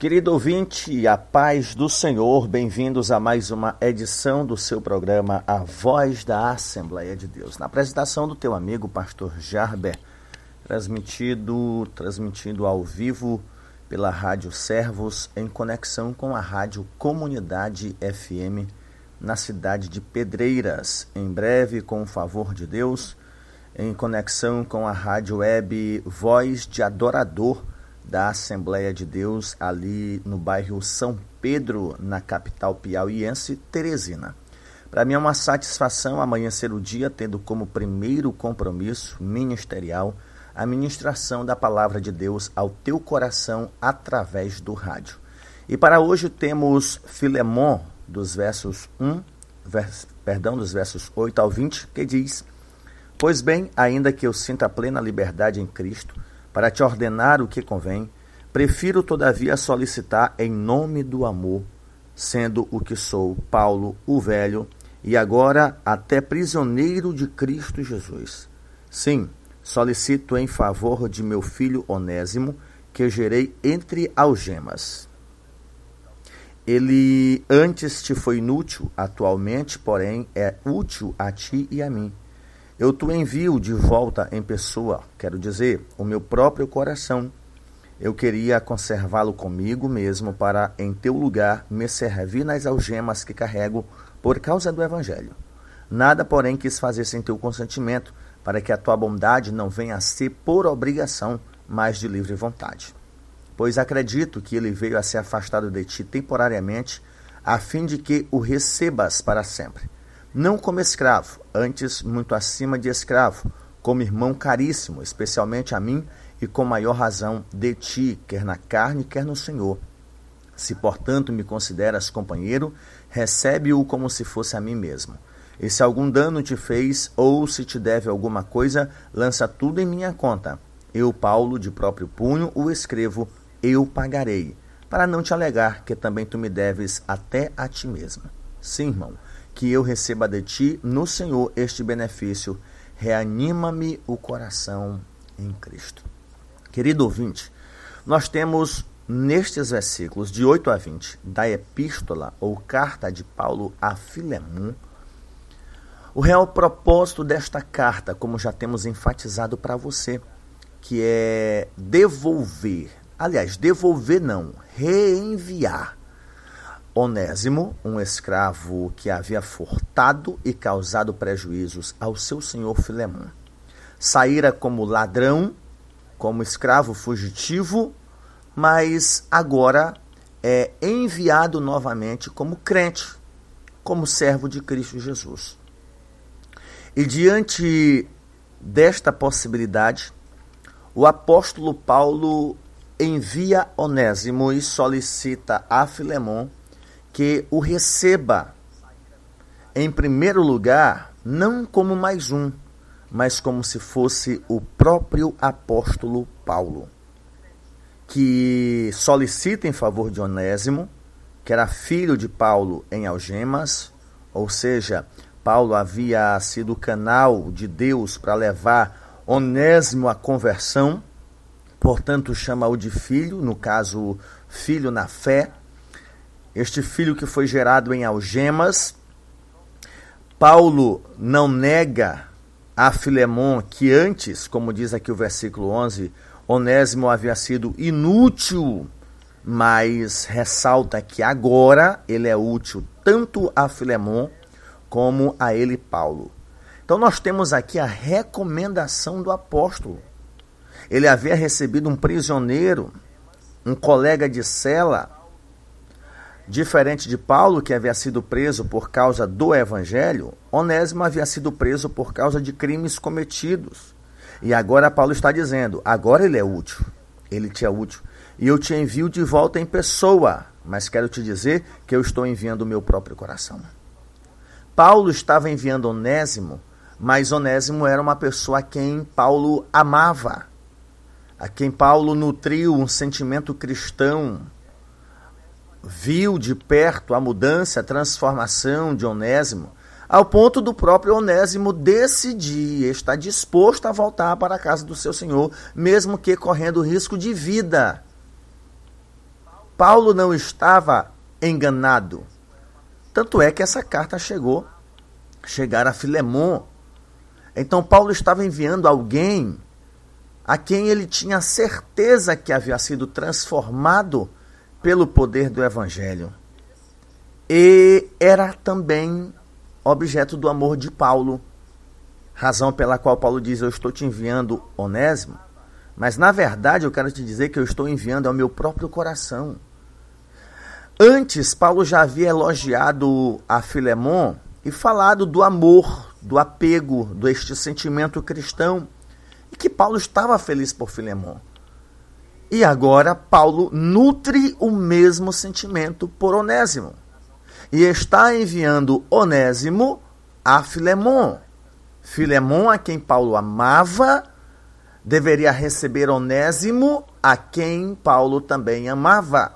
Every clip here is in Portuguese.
Querido ouvinte, a paz do Senhor, bem-vindos a mais uma edição do seu programa A Voz da Assembleia de Deus. Na apresentação do teu amigo pastor Jarber, transmitido, transmitido ao vivo pela Rádio Servos em conexão com a Rádio Comunidade FM na cidade de Pedreiras. Em breve, com o favor de Deus, em conexão com a Rádio Web Voz de Adorador da Assembleia de Deus, ali no bairro São Pedro, na capital piauiense, Teresina. Para mim é uma satisfação amanhecer o dia tendo como primeiro compromisso ministerial a ministração da palavra de Deus ao teu coração através do rádio. E para hoje temos Filemon, dos versos 1, vers, perdão, dos versos 8 ao 20, que diz: Pois bem, ainda que eu sinta plena liberdade em Cristo, para te ordenar o que convém, prefiro todavia solicitar em nome do amor, sendo o que sou, Paulo, o velho, e agora até prisioneiro de Cristo Jesus. Sim, solicito em favor de meu filho Onésimo, que gerei entre algemas. Ele antes te foi inútil, atualmente, porém, é útil a ti e a mim eu te envio de volta em pessoa, quero dizer, o meu próprio coração. Eu queria conservá-lo comigo mesmo para, em teu lugar, me servir nas algemas que carrego por causa do Evangelho. Nada, porém, quis fazer sem teu consentimento, para que a tua bondade não venha a ser por obrigação, mas de livre vontade. Pois acredito que ele veio a ser afastado de ti temporariamente, a fim de que o recebas para sempre não como escravo, antes muito acima de escravo, como irmão caríssimo, especialmente a mim e com maior razão de ti, quer na carne, quer no Senhor. Se, portanto, me consideras companheiro, recebe-o como se fosse a mim mesmo. E se algum dano te fez, ou se te deve alguma coisa, lança tudo em minha conta. Eu, Paulo, de próprio punho, o escrevo, eu pagarei, para não te alegar que também tu me deves até a ti mesmo. Sim, irmão, que eu receba de ti no Senhor este benefício. Reanima-me o coração em Cristo. Querido ouvinte, nós temos nestes versículos de 8 a 20 da epístola ou carta de Paulo a Filemon, o real propósito desta carta, como já temos enfatizado para você, que é devolver, aliás, devolver não, reenviar Onésimo, um escravo que havia furtado e causado prejuízos ao seu senhor Filemão. Saíra como ladrão, como escravo fugitivo, mas agora é enviado novamente como crente, como servo de Cristo Jesus. E diante desta possibilidade, o apóstolo Paulo envia Onésimo e solicita a Filemão que o receba, em primeiro lugar, não como mais um, mas como se fosse o próprio apóstolo Paulo, que solicita em favor de Onésimo, que era filho de Paulo em algemas, ou seja, Paulo havia sido canal de Deus para levar Onésimo à conversão, portanto chama-o de filho, no caso, filho na fé, este filho que foi gerado em algemas. Paulo não nega a Filemon que antes, como diz aqui o versículo 11, Onésimo havia sido inútil, mas ressalta que agora ele é útil tanto a Filemon como a ele Paulo. Então nós temos aqui a recomendação do apóstolo. Ele havia recebido um prisioneiro, um colega de cela, Diferente de Paulo, que havia sido preso por causa do evangelho, Onésimo havia sido preso por causa de crimes cometidos. E agora Paulo está dizendo: agora ele é útil, ele te é útil. E eu te envio de volta em pessoa, mas quero te dizer que eu estou enviando o meu próprio coração. Paulo estava enviando Onésimo, mas Onésimo era uma pessoa a quem Paulo amava, a quem Paulo nutriu um sentimento cristão viu de perto a mudança, a transformação de Onésimo, ao ponto do próprio Onésimo decidir, estar disposto a voltar para a casa do seu senhor, mesmo que correndo risco de vida. Paulo não estava enganado. Tanto é que essa carta chegou, chegar a Filemon. Então Paulo estava enviando alguém a quem ele tinha certeza que havia sido transformado pelo poder do evangelho. E era também objeto do amor de Paulo, razão pela qual Paulo diz: Eu estou te enviando Onésimo, mas na verdade eu quero te dizer que eu estou enviando ao meu próprio coração. Antes, Paulo já havia elogiado a Filemon e falado do amor, do apego, deste sentimento cristão, e que Paulo estava feliz por Filemon. E agora Paulo nutre o mesmo sentimento por Onésimo. E está enviando Onésimo a Filemon. Filemon, a quem Paulo amava, deveria receber Onésimo, a quem Paulo também amava.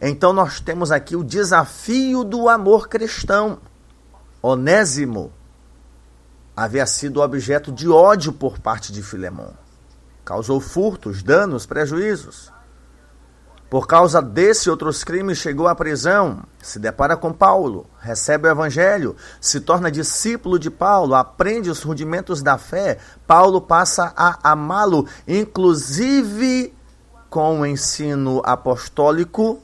Então nós temos aqui o desafio do amor cristão. Onésimo havia sido objeto de ódio por parte de Filemon. Causou furtos, danos, prejuízos. Por causa desse e outros crimes, chegou à prisão, se depara com Paulo, recebe o evangelho, se torna discípulo de Paulo, aprende os rudimentos da fé. Paulo passa a amá-lo, inclusive com o ensino apostólico,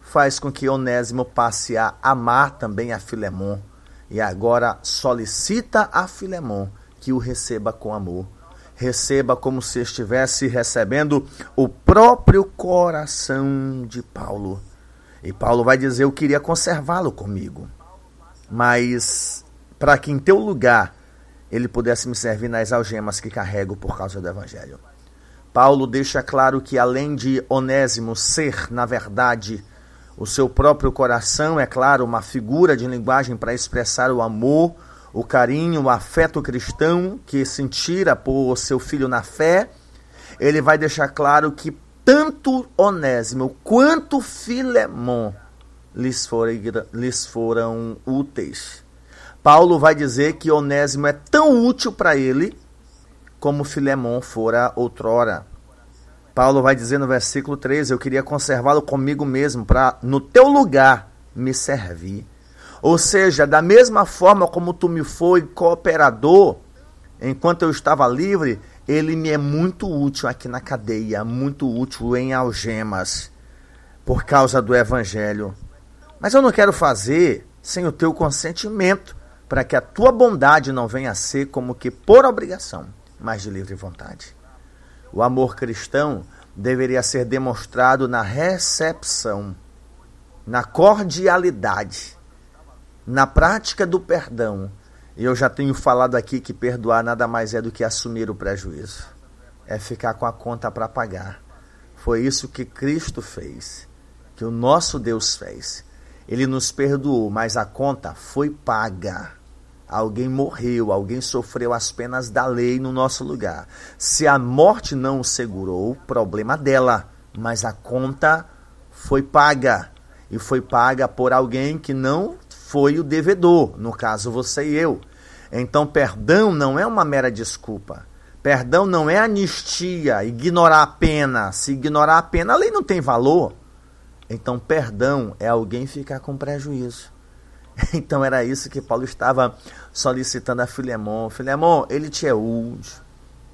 faz com que Onésimo passe a amar também a Filemon e agora solicita a Filemon que o receba com amor. Receba como se estivesse recebendo o próprio coração de Paulo. E Paulo vai dizer: Eu queria conservá-lo comigo, mas para que em teu lugar ele pudesse me servir nas algemas que carrego por causa do Evangelho. Paulo deixa claro que, além de Onésimo ser, na verdade, o seu próprio coração, é claro, uma figura de linguagem para expressar o amor, o carinho, o afeto cristão que sentira por seu filho na fé. Ele vai deixar claro que tanto Onésimo quanto Filemon lhes foram, lhes foram úteis. Paulo vai dizer que Onésimo é tão útil para ele como Filemon fora outrora. Paulo vai dizer no versículo 13: Eu queria conservá-lo comigo mesmo, para no teu lugar me servir. Ou seja, da mesma forma como tu me foi cooperador, enquanto eu estava livre, ele me é muito útil aqui na cadeia, muito útil em algemas, por causa do evangelho. Mas eu não quero fazer sem o teu consentimento, para que a tua bondade não venha a ser como que por obrigação, mas de livre vontade. O amor cristão deveria ser demonstrado na recepção, na cordialidade, na prática do perdão. Eu já tenho falado aqui que perdoar nada mais é do que assumir o prejuízo. É ficar com a conta para pagar. Foi isso que Cristo fez, que o nosso Deus fez. Ele nos perdoou, mas a conta foi paga. Alguém morreu, alguém sofreu as penas da lei no nosso lugar. Se a morte não o segurou, problema dela, mas a conta foi paga. E foi paga por alguém que não foi o devedor, no caso você e eu. Então, perdão não é uma mera desculpa. Perdão não é anistia, ignorar a pena. Se ignorar a pena, a lei não tem valor. Então, perdão é alguém ficar com prejuízo. Então era isso que Paulo estava solicitando a Filemon. Filemon, ele te é útil.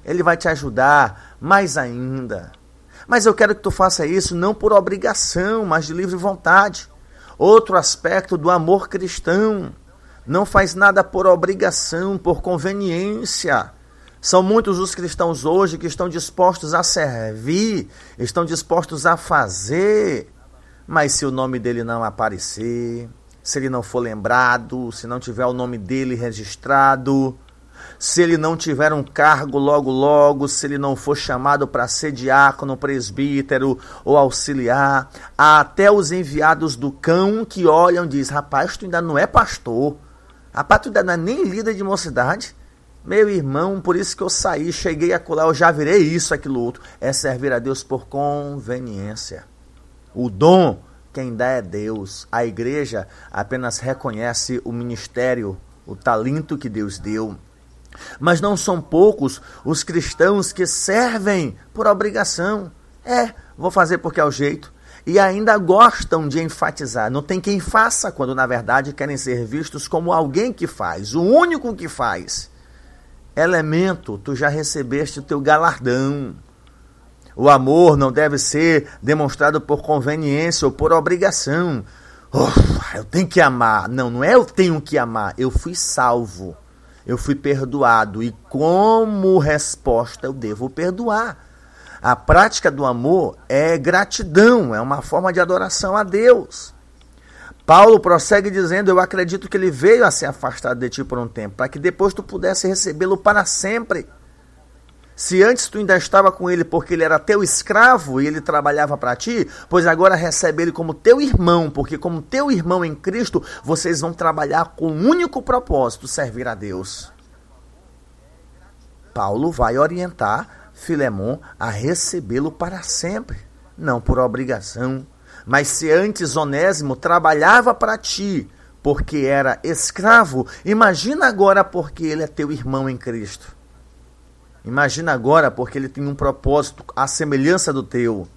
Ele vai te ajudar mais ainda. Mas eu quero que tu faça isso não por obrigação, mas de livre vontade. Outro aspecto do amor cristão. Não faz nada por obrigação, por conveniência. São muitos os cristãos hoje que estão dispostos a servir, estão dispostos a fazer, mas se o nome dele não aparecer, se ele não for lembrado, se não tiver o nome dele registrado, se ele não tiver um cargo logo logo, se ele não for chamado para ser diácono, presbítero ou auxiliar, há até os enviados do cão que olham e diz: "Rapaz, tu ainda não é pastor. Rapaz, tu ainda não é nem líder de mocidade." Meu irmão, por isso que eu saí, cheguei a colar, eu já virei isso, aquilo outro. É servir a Deus por conveniência. O dom quem dá é Deus. A igreja apenas reconhece o ministério, o talento que Deus deu. Mas não são poucos os cristãos que servem por obrigação. É, vou fazer porque é o jeito. e ainda gostam de enfatizar. Não tem quem faça, quando na verdade querem ser vistos como alguém que faz, o único que faz. Elemento, tu já recebeste o teu galardão. O amor não deve ser demonstrado por conveniência ou por obrigação. Oh, eu tenho que amar. Não, não é eu tenho que amar. Eu fui salvo. Eu fui perdoado. E como resposta eu devo perdoar. A prática do amor é gratidão, é uma forma de adoração a Deus. Paulo prossegue dizendo: Eu acredito que ele veio a se afastar de ti por um tempo, para que depois tu pudesse recebê-lo para sempre. Se antes tu ainda estava com ele porque ele era teu escravo e ele trabalhava para ti, pois agora recebe ele como teu irmão, porque como teu irmão em Cristo, vocês vão trabalhar com um único propósito, servir a Deus. Paulo vai orientar Filemon a recebê-lo para sempre, não por obrigação. Mas se antes Onésimo trabalhava para ti, porque era escravo, imagina agora porque ele é teu irmão em Cristo. Imagina agora, porque ele tem um propósito, à semelhança do teu.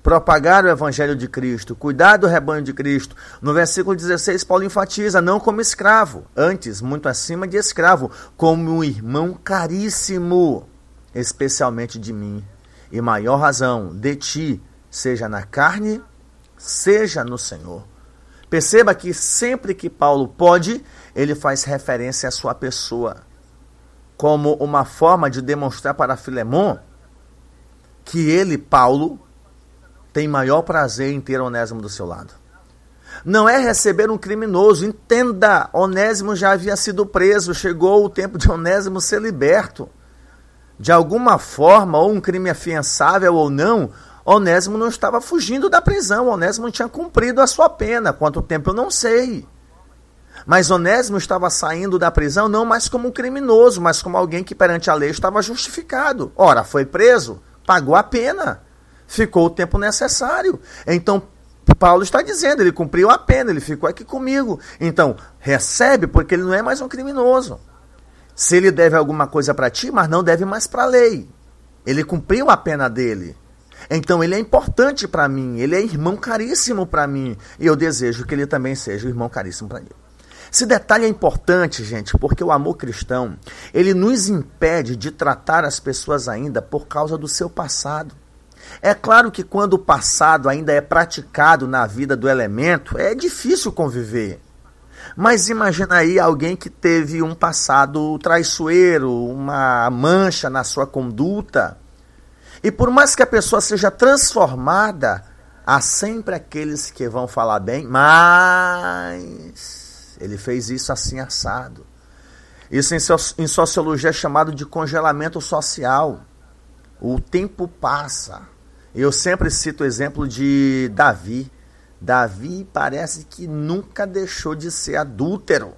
Propagar o evangelho de Cristo, cuidar do rebanho de Cristo. No versículo 16, Paulo enfatiza: não como escravo, antes, muito acima de escravo, como um irmão caríssimo, especialmente de mim. E maior razão, de ti, seja na carne, seja no Senhor. Perceba que sempre que Paulo pode, ele faz referência à sua pessoa como uma forma de demonstrar para Filemon que ele, Paulo, tem maior prazer em ter Onésimo do seu lado. Não é receber um criminoso, entenda, Onésimo já havia sido preso, chegou o tempo de Onésimo ser liberto. De alguma forma, ou um crime afiançável ou não, Onésimo não estava fugindo da prisão, Onésimo tinha cumprido a sua pena. Quanto tempo eu não sei. Mas Onésimo estava saindo da prisão não mais como um criminoso, mas como alguém que perante a lei estava justificado. Ora, foi preso, pagou a pena, ficou o tempo necessário. Então, Paulo está dizendo, ele cumpriu a pena, ele ficou aqui comigo. Então, recebe porque ele não é mais um criminoso. Se ele deve alguma coisa para ti, mas não deve mais para a lei. Ele cumpriu a pena dele. Então ele é importante para mim, ele é irmão caríssimo para mim, e eu desejo que ele também seja irmão caríssimo para ele. Esse detalhe é importante, gente, porque o amor cristão, ele nos impede de tratar as pessoas ainda por causa do seu passado. É claro que quando o passado ainda é praticado na vida do elemento, é difícil conviver. Mas imagina aí alguém que teve um passado traiçoeiro, uma mancha na sua conduta. E por mais que a pessoa seja transformada, há sempre aqueles que vão falar bem, mas ele fez isso assim assado. Isso em sociologia é chamado de congelamento social. O tempo passa. Eu sempre cito o exemplo de Davi. Davi parece que nunca deixou de ser adúltero.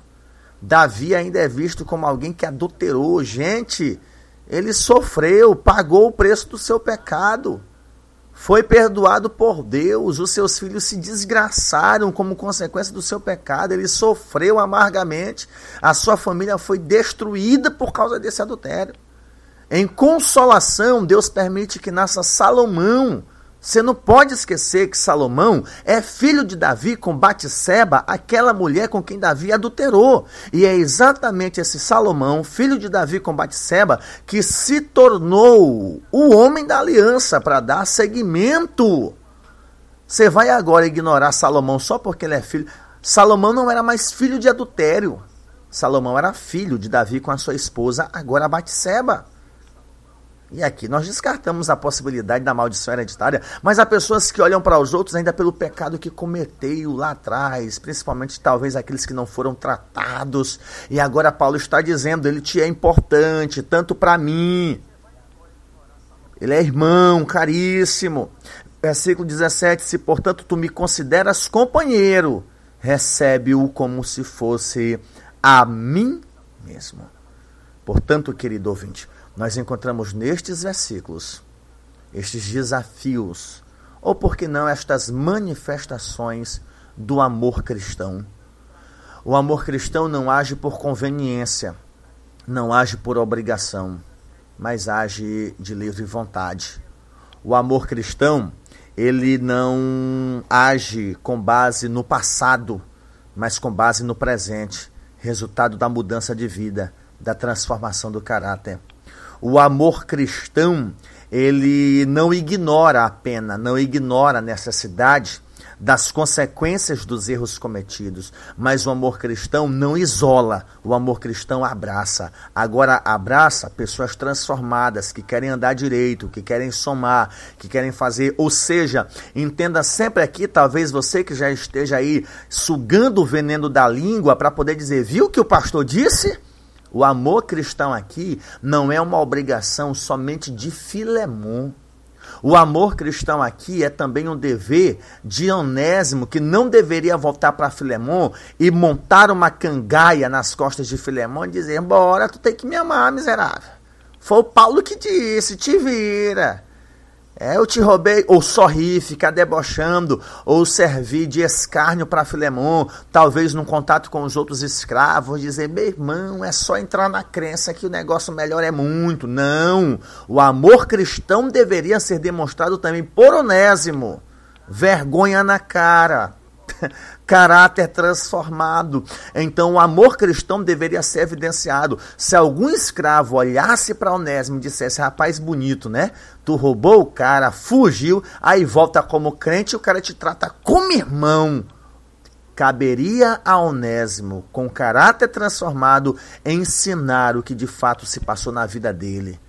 Davi ainda é visto como alguém que adulterou. Gente, ele sofreu, pagou o preço do seu pecado foi perdoado por Deus, os seus filhos se desgraçaram como consequência do seu pecado, ele sofreu amargamente, a sua família foi destruída por causa desse adultério. Em consolação, Deus permite que nasça Salomão, você não pode esquecer que Salomão é filho de Davi com Batseba, aquela mulher com quem Davi adulterou. E é exatamente esse Salomão, filho de Davi com Batseba, que se tornou o homem da aliança para dar seguimento. Você vai agora ignorar Salomão só porque ele é filho. Salomão não era mais filho de adultério. Salomão era filho de Davi com a sua esposa, agora Batseba. E aqui nós descartamos a possibilidade da maldição hereditária, mas há pessoas que olham para os outros ainda pelo pecado que cometeu lá atrás, principalmente talvez aqueles que não foram tratados. E agora Paulo está dizendo, ele te é importante, tanto para mim. Ele é irmão, caríssimo. Versículo 17: Se portanto tu me consideras companheiro, recebe-o como se fosse a mim mesmo. Portanto, querido ouvinte, nós encontramos nestes versículos estes desafios, ou por que não estas manifestações do amor cristão. O amor cristão não age por conveniência, não age por obrigação, mas age de livre vontade. O amor cristão, ele não age com base no passado, mas com base no presente, resultado da mudança de vida, da transformação do caráter. O amor cristão, ele não ignora a pena, não ignora a necessidade das consequências dos erros cometidos. Mas o amor cristão não isola, o amor cristão abraça. Agora, abraça pessoas transformadas que querem andar direito, que querem somar, que querem fazer. Ou seja, entenda sempre aqui, talvez você que já esteja aí sugando o veneno da língua para poder dizer, viu o que o pastor disse? O amor cristão aqui não é uma obrigação somente de Filemon o amor cristão aqui é também um dever de Onésimo, que não deveria voltar para Filemon e montar uma cangaia nas costas de Filemon e dizer: Bora, tu tem que me amar, miserável. Foi o Paulo que disse: te vira. É, eu te roubei, ou sorri, ficar debochando, ou servir de escárnio para Filemon, talvez num contato com os outros escravos, dizer, meu irmão, é só entrar na crença que o negócio melhor é muito. Não! O amor cristão deveria ser demonstrado também por Onésimo. Vergonha na cara caráter transformado. Então, o amor cristão deveria ser evidenciado. Se algum escravo olhasse para Onésimo e dissesse: Rapaz, bonito, né? Tu roubou o cara, fugiu, aí volta como crente e o cara te trata como irmão. Caberia a Onésimo, com caráter transformado, ensinar o que de fato se passou na vida dele.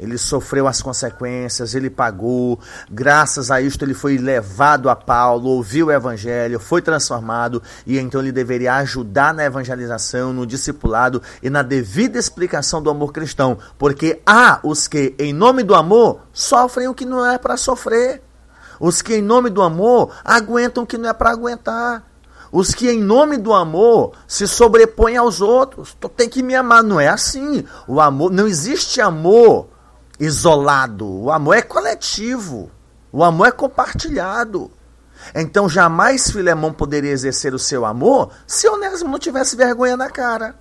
Ele sofreu as consequências, ele pagou. Graças a isto, ele foi levado a Paulo, ouviu o evangelho, foi transformado e então ele deveria ajudar na evangelização, no discipulado e na devida explicação do amor cristão. Porque há os que, em nome do amor, sofrem o que não é para sofrer. Os que, em nome do amor, aguentam o que não é para aguentar. Os que, em nome do amor, se sobrepõem aos outros. Tu tem que me amar. Não é assim. O amor, não existe amor isolado. O amor é coletivo. O amor é compartilhado. Então jamais Filemão poderia exercer o seu amor se Onésimo não tivesse vergonha na cara.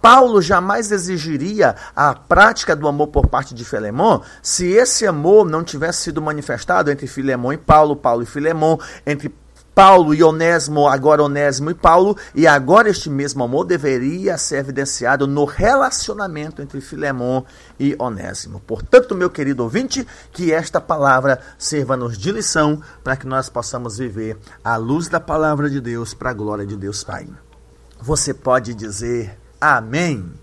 Paulo jamais exigiria a prática do amor por parte de Filemão se esse amor não tivesse sido manifestado entre Filemão e Paulo, Paulo e Filemão, entre Paulo e Onésimo, agora Onésimo e Paulo, e agora este mesmo amor deveria ser evidenciado no relacionamento entre Filemon e Onésimo. Portanto, meu querido ouvinte, que esta palavra sirva-nos de lição para que nós possamos viver à luz da palavra de Deus para a glória de Deus Pai. Você pode dizer amém.